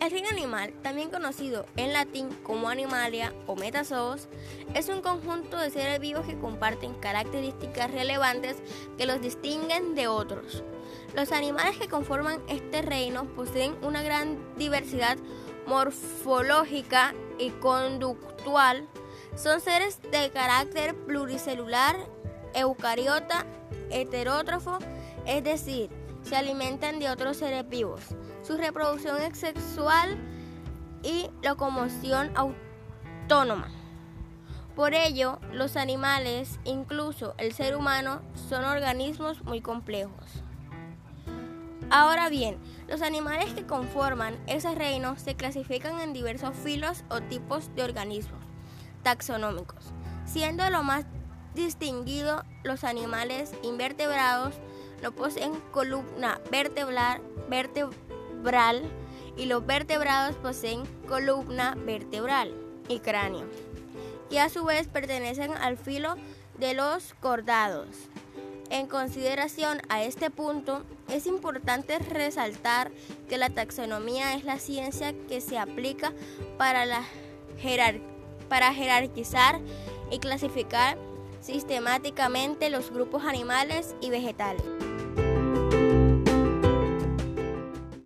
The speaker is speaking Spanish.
El reino animal, también conocido en latín como animalia o metazoos, es un conjunto de seres vivos que comparten características relevantes que los distinguen de otros. Los animales que conforman este reino poseen una gran diversidad morfológica y conductual. Son seres de carácter pluricelular, eucariota, heterótrofo, es decir, se alimentan de otros seres vivos. Su reproducción es sexual y locomoción autónoma. Por ello, los animales, incluso el ser humano, son organismos muy complejos. Ahora bien, los animales que conforman ese reino se clasifican en diversos filos o tipos de organismos taxonómicos, siendo lo más distinguido los animales invertebrados no poseen columna vertebral, vertebral y los vertebrados poseen columna vertebral y cráneo, que a su vez pertenecen al filo de los cordados. En consideración a este punto, es importante resaltar que la taxonomía es la ciencia que se aplica para, la para jerarquizar y clasificar sistemáticamente los grupos animales y vegetales.